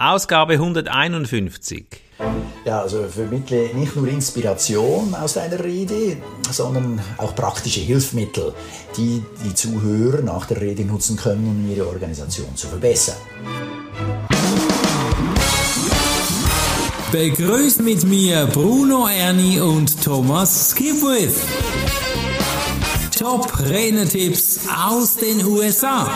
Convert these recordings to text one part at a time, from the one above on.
Ausgabe 151. Ja, also vermittle nicht nur Inspiration aus deiner Rede, sondern auch praktische Hilfsmittel, die die Zuhörer nach der Rede nutzen können, um ihre Organisation zu verbessern. Begrüßt mit mir Bruno Ernie und Thomas Skipwith. Top Renetipps aus den USA.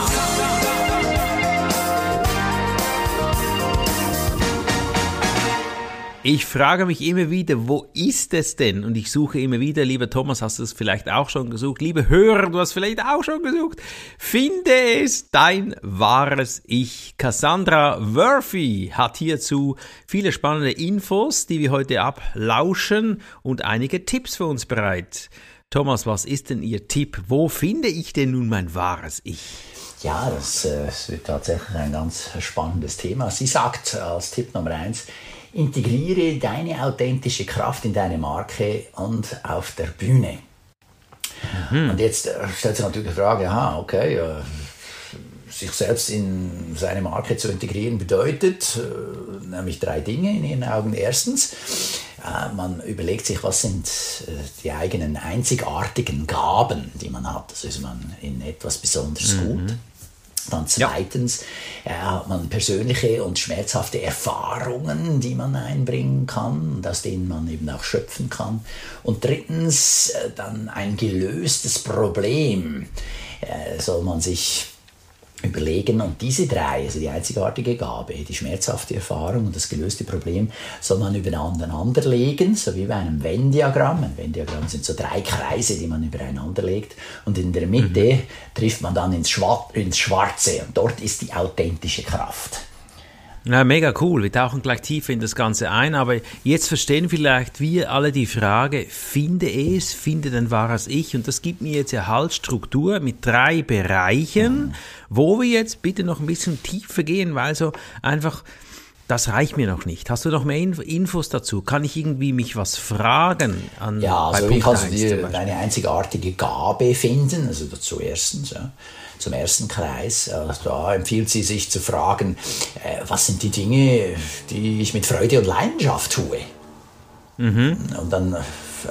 Ich frage mich immer wieder, wo ist es denn? Und ich suche immer wieder, lieber Thomas, hast du es vielleicht auch schon gesucht? Liebe Hörer, du hast vielleicht auch schon gesucht. Finde es dein wahres Ich. Cassandra Worthy hat hierzu viele spannende Infos, die wir heute ablauschen und einige Tipps für uns bereit. Thomas, was ist denn Ihr Tipp? Wo finde ich denn nun mein wahres Ich? Ja, das äh, wird tatsächlich ein ganz spannendes Thema. Sie sagt als Tipp Nummer eins, Integriere deine authentische Kraft in deine Marke und auf der Bühne. Mhm. Und jetzt äh, stellt sich natürlich die Frage, aha, okay, äh, sich selbst in seine Marke zu integrieren bedeutet äh, nämlich drei Dinge in ihren Augen. Erstens, äh, man überlegt sich, was sind äh, die eigenen einzigartigen Gaben, die man hat. Das ist man in etwas besonders mhm. gut. Dann zweitens ja. hat man persönliche und schmerzhafte Erfahrungen, die man einbringen kann und aus denen man eben auch schöpfen kann. Und drittens äh, dann ein gelöstes Problem äh, soll man sich überlegen und diese drei, also die einzigartige Gabe, die schmerzhafte Erfahrung und das gelöste Problem, soll man übereinander legen, so wie bei einem Venn-Diagramm. Ein Venn-Diagramm sind so drei Kreise, die man übereinander legt und in der Mitte mhm. trifft man dann ins, Schwarze und dort ist die authentische Kraft. Ja, mega cool. Wir tauchen gleich tiefer in das Ganze ein, aber jetzt verstehen vielleicht wir alle die Frage, finde es, finde dein wahres Ich und das gibt mir jetzt ja halt Struktur mit drei Bereichen, wo wir jetzt bitte noch ein bisschen tiefer gehen, weil so einfach das reicht mir noch nicht. Hast du noch mehr Infos dazu? Kann ich irgendwie mich was fragen? An, ja, also wie kannst du dir deine einzigartige Gabe finden? Also dazu erstens, ja zum ersten Kreis. Äh, da empfiehlt sie sich zu fragen, äh, was sind die Dinge, die ich mit Freude und Leidenschaft tue? Mhm. Und dann äh,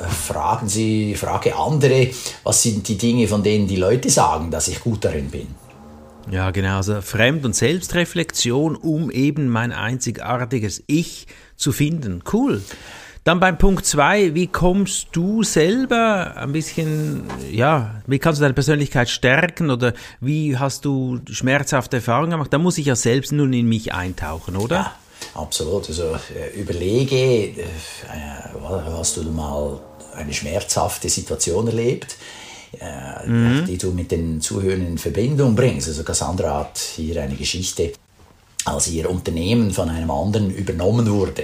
fragen sie, frage andere, was sind die Dinge, von denen die Leute sagen, dass ich gut darin bin? Ja, genau, also Fremd- und Selbstreflexion, um eben mein einzigartiges Ich zu finden. Cool. Dann beim Punkt 2, wie kommst du selber ein bisschen, ja, wie kannst du deine Persönlichkeit stärken oder wie hast du schmerzhafte Erfahrungen gemacht? Da muss ich ja selbst nun in mich eintauchen, oder? Ja, absolut. Also äh, überlege, äh, hast du mal eine schmerzhafte Situation erlebt? Äh, mhm. die du mit den Zuhörern in Verbindung bringst. Also Cassandra hat hier eine Geschichte, als ihr Unternehmen von einem anderen übernommen wurde.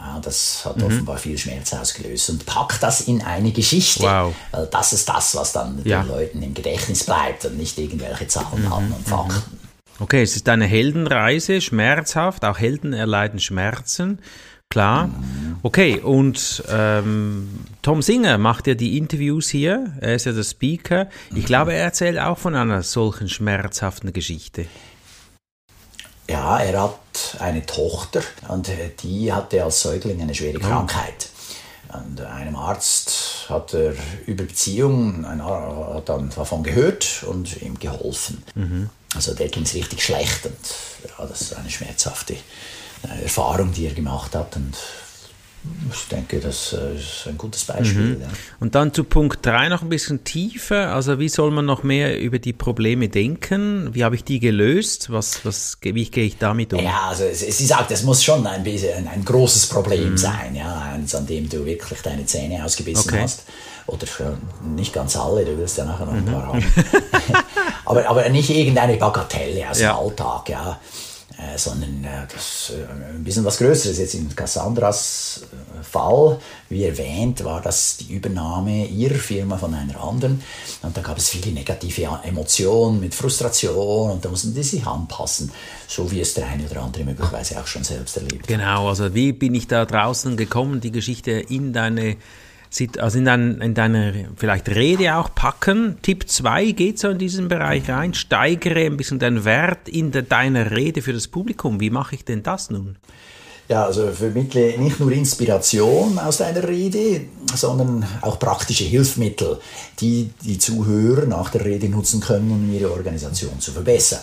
Ja, das hat mhm. offenbar viel Schmerz ausgelöst. Und pack das in eine Geschichte. Wow. Weil das ist das, was dann ja. den Leuten im Gedächtnis bleibt und nicht irgendwelche Zahlen, mhm. und mhm. Fakten. Okay, es ist eine Heldenreise, schmerzhaft, auch Helden erleiden Schmerzen. Klar. Mhm. Okay, und ähm, Tom Singer macht ja die Interviews hier, er ist ja der Speaker. Ich mhm. glaube, er erzählt auch von einer solchen schmerzhaften Geschichte. Ja, er hat eine Tochter und äh, die hatte als Säugling eine schwere. Krankheit. Und einem Arzt hat er über Beziehungen hat dann davon gehört und ihm geholfen. Mhm. Also der ging es richtig schlecht und ja, das ist eine schmerzhafte äh, Erfahrung, die er gemacht hat und ich denke, das äh, ist ein gutes Beispiel. Mhm. Ja. Und dann zu Punkt 3 noch ein bisschen tiefer. Also wie soll man noch mehr über die Probleme denken? Wie habe ich die gelöst? Was, was, wie gehe ich damit um? Ja, also sie sagt, es muss schon ein, bisschen, ein großes Problem mhm. sein, ja, eins, an dem du wirklich deine Zähne ausgebissen okay. hast. Oder nicht ganz alle, du willst ja nachher noch ein mhm. paar haben. aber, aber nicht irgendeine Bagatelle aus ja. dem Alltag, ja. Äh, sondern äh, das äh, ein bisschen was Größeres. Jetzt in Cassandras Fall, wie erwähnt, war das die Übernahme ihrer Firma von einer anderen. Und da gab es viele negative Emotionen mit Frustration und da mussten die sich anpassen, so wie es der eine oder andere möglicherweise auch schon selbst erlebt. Genau, also wie bin ich da draußen gekommen, die Geschichte in deine also in, dein, in deiner vielleicht Rede auch packen. Tipp 2 geht so in diesen Bereich rein. Steigere ein bisschen den Wert in de, deiner Rede für das Publikum. Wie mache ich denn das nun? Ja, also vermittle nicht nur Inspiration aus deiner Rede, sondern auch praktische Hilfsmittel, die die Zuhörer nach der Rede nutzen können, um ihre Organisation zu verbessern.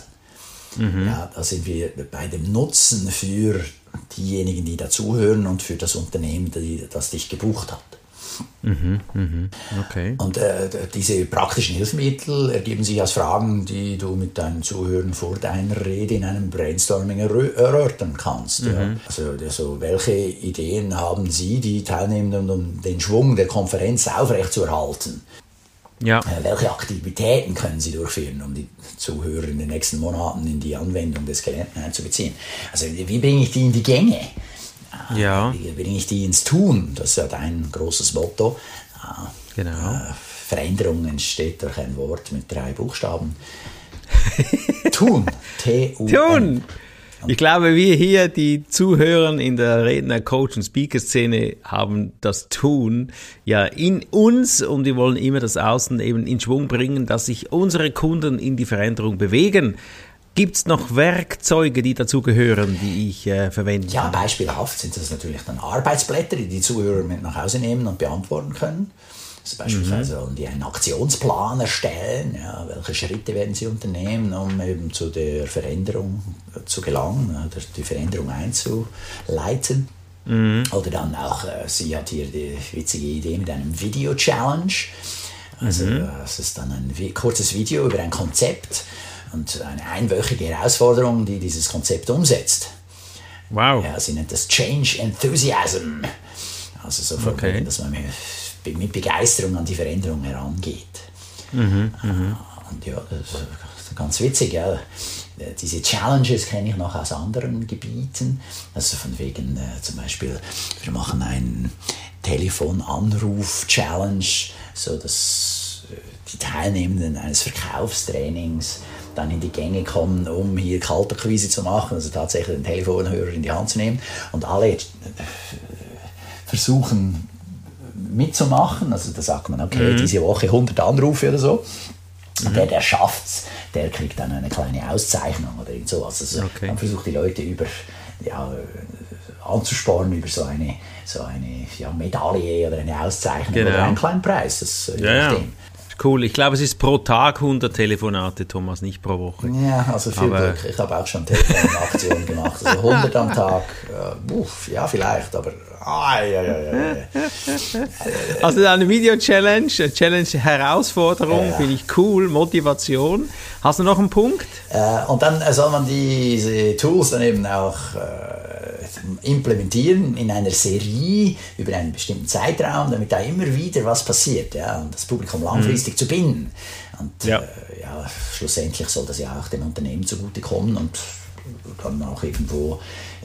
Mhm. Ja, da sind wir bei dem Nutzen für diejenigen, die dazuhören und für das Unternehmen, die, das dich gebucht hat. Mhm, mhm, okay. Und äh, diese praktischen Hilfsmittel ergeben sich aus Fragen, die du mit deinen Zuhörern vor deiner Rede in einem Brainstorming erörtern kannst. Mhm. Ja. Also, also, welche Ideen haben Sie, die Teilnehmenden, um den Schwung der Konferenz aufrechtzuerhalten? Ja. Äh, welche Aktivitäten können Sie durchführen, um die Zuhörer in den nächsten Monaten in die Anwendung des Gelernten einzubeziehen? Also wie bringe ich die in die Gänge? Äh, ja. Wie bringe ich die ins Tun? Das ist ja dein großes Motto. Äh, genau. Veränderung entsteht durch ein Wort mit drei Buchstaben. Tun. T-U-N. Tun. Ich glaube, wir hier, die Zuhörer in der Redner, Coach und Speaker-Szene, haben das Tun ja in uns und wir wollen immer das Außen eben in Schwung bringen, dass sich unsere Kunden in die Veränderung bewegen. Gibt es noch Werkzeuge, die dazu gehören, die ich äh, verwende? Ja, beispielhaft sind das natürlich dann Arbeitsblätter, die die Zuhörer mit nach Hause nehmen und beantworten können. Also beispielsweise mhm. sollen die einen Aktionsplan erstellen, ja, welche Schritte werden sie unternehmen, um eben zu der Veränderung zu gelangen, oder die Veränderung einzuleiten. Mhm. Oder dann auch, äh, sie hat hier die witzige Idee mit einem Video-Challenge. Also mhm. es ist dann ein kurzes Video über ein Konzept und eine einwöchige Herausforderung, die dieses Konzept umsetzt. Wow. Ja, sie nennt das Change Enthusiasm. Also so von okay. dass man mit Begeisterung an die Veränderung herangeht. Mhm, mhm. Und ja, ganz witzig. Ja. Diese Challenges kenne ich noch aus anderen Gebieten. Also von wegen äh, zum Beispiel, wir machen einen Telefonanruf-Challenge, so dass äh, die Teilnehmenden eines Verkaufstrainings dann in die Gänge kommen, um hier Kalterquise zu machen, also tatsächlich den Telefonhörer in die Hand zu nehmen. Und alle äh, versuchen mitzumachen. Also da sagt man, okay, mhm. diese Woche 100 Anrufe oder so. Und der, der schafft es, der kriegt dann eine kleine Auszeichnung oder irgend so. Also okay. man versucht die Leute über, ja, anzuspornen über so eine, so eine ja, Medaille oder eine Auszeichnung genau. oder einen kleinen Preis. Das, ja, ja. Cool. Ich glaube, es ist pro Tag 100 Telefonate, Thomas, nicht pro Woche. Ja, also viel aber Glück. Ich habe auch schon Telefonaktionen gemacht. Also 100 am Tag, äh, uff, ja, vielleicht, aber Also eine Video-Challenge, Challenge-Herausforderung, ja, finde ich cool, Motivation. Hast du noch einen Punkt? Äh, und dann soll man diese Tools dann eben auch äh, implementieren in einer Serie über einen bestimmten Zeitraum, damit da immer wieder was passiert ja, und das Publikum langfristig mhm. zu binden. Und ja. Äh, ja, schlussendlich soll das ja auch dem Unternehmen zugutekommen und dann auch irgendwo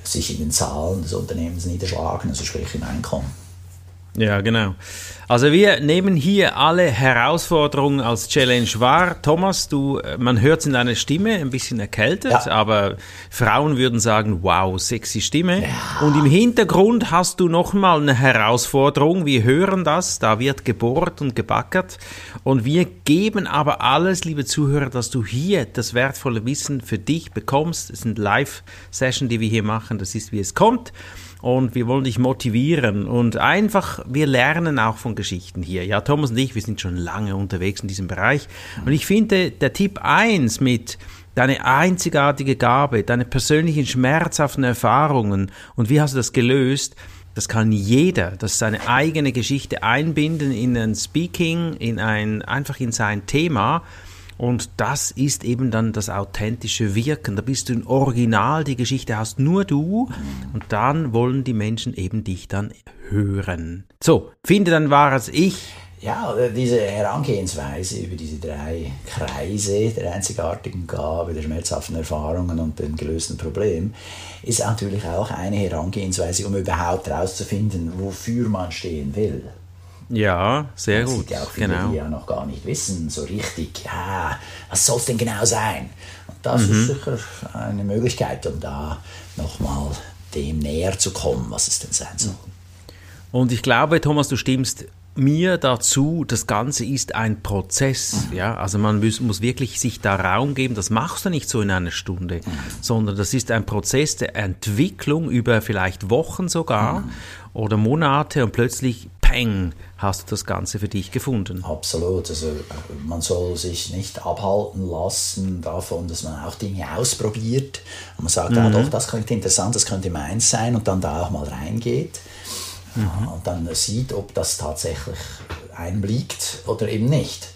sich in den Zahlen des Unternehmens niederschlagen, also sprich im Einkommen. Ja, genau. Also wir nehmen hier alle Herausforderungen als Challenge wahr. Thomas, du, man hört es in deiner Stimme, ein bisschen erkältet, ja. aber Frauen würden sagen, wow, sexy Stimme. Ja. Und im Hintergrund hast du nochmal eine Herausforderung. Wir hören das, da wird gebohrt und gebackert. Und wir geben aber alles, liebe Zuhörer, dass du hier das wertvolle Wissen für dich bekommst. Es sind Live-Sessions, die wir hier machen. Das ist, wie es kommt und wir wollen dich motivieren. Und einfach, wir lernen auch von Geschichten hier. Ja, Thomas und ich, wir sind schon lange unterwegs in diesem Bereich. Und ich finde, der Tipp 1 mit deine einzigartige Gabe, deine persönlichen schmerzhaften Erfahrungen und wie hast du das gelöst, das kann jeder, das seine eigene Geschichte einbinden in ein Speaking, in ein, einfach in sein Thema und das ist eben dann das authentische Wirken. Da bist du ein Original, die Geschichte hast nur du. Und dann wollen die Menschen eben dich dann hören. So, finde dann wahres Ich. Ja, diese Herangehensweise über diese drei Kreise der einzigartigen Gabe, der schmerzhaften Erfahrungen und dem gelösten Problem, ist natürlich auch eine Herangehensweise, um überhaupt herauszufinden, wofür man stehen will. Ja, sehr das gut. Ja auch viele, genau. die ja noch gar nicht wissen, so richtig, ja, was soll es denn genau sein? Und das mhm. ist sicher eine Möglichkeit, um da nochmal dem näher zu kommen, was es denn sein soll. Und ich glaube, Thomas, du stimmst mir dazu, das Ganze ist ein Prozess. Mhm. Ja, also man muss, muss, wirklich sich da Raum geben. Das machst du nicht so in einer Stunde, mhm. sondern das ist ein Prozess der Entwicklung über vielleicht Wochen sogar mhm. oder Monate und plötzlich, peng, hast du das Ganze für dich gefunden. Absolut. Also man soll sich nicht abhalten lassen davon, dass man auch Dinge ausprobiert und man sagt, ah, mhm. ja doch, das klingt interessant, das könnte meins sein und dann da auch mal reingeht mhm. und dann sieht, ob das tatsächlich einem liegt oder eben nicht.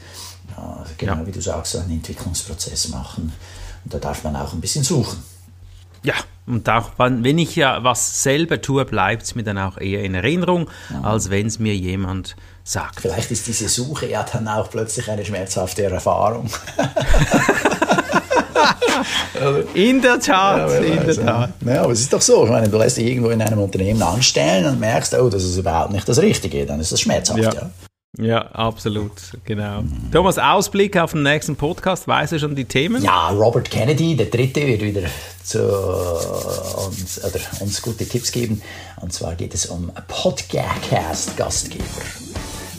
Ja, genau ja. wie du sagst, so einen Entwicklungsprozess machen. Und da darf man auch ein bisschen suchen. Ja, und auch wenn ich ja was selber tue, bleibt es mir dann auch eher in Erinnerung, ja. als wenn es mir jemand sagt. Vielleicht ist diese Suche ja dann auch plötzlich eine schmerzhafte Erfahrung. in der Tat, ja, in der Tat. Ja, aber es ist doch so, ich meine, du lässt dich irgendwo in einem Unternehmen anstellen und merkst, oh, das ist überhaupt nicht das Richtige, dann ist das schmerzhaft, ja. ja. Ja, absolut, genau. Thomas, Ausblick auf den nächsten Podcast, weißt du schon die Themen? Ja, Robert Kennedy, der Dritte, wird wieder zu uns, oder uns gute Tipps geben. Und zwar geht es um Podcast-Gastgeber.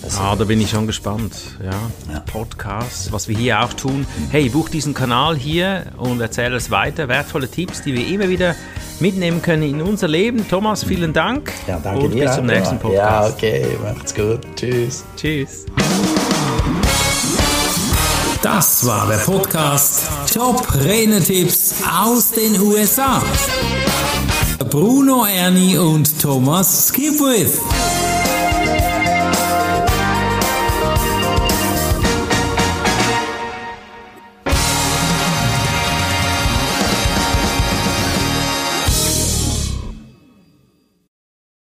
Also, ah, da bin ich schon gespannt. Ja, ja. Podcast, was wir hier auch tun. Hey, buch diesen Kanal hier und erzähle es weiter. Wertvolle Tipps, die wir immer wieder mitnehmen können in unser Leben. Thomas, vielen Dank. Ja, danke und dir. Bis zum nächsten Podcast. Ja, okay, macht's gut. Tschüss. Tschüss. Das war der Podcast Top Renetipps aus den USA. Bruno Ernie und Thomas Skipwith.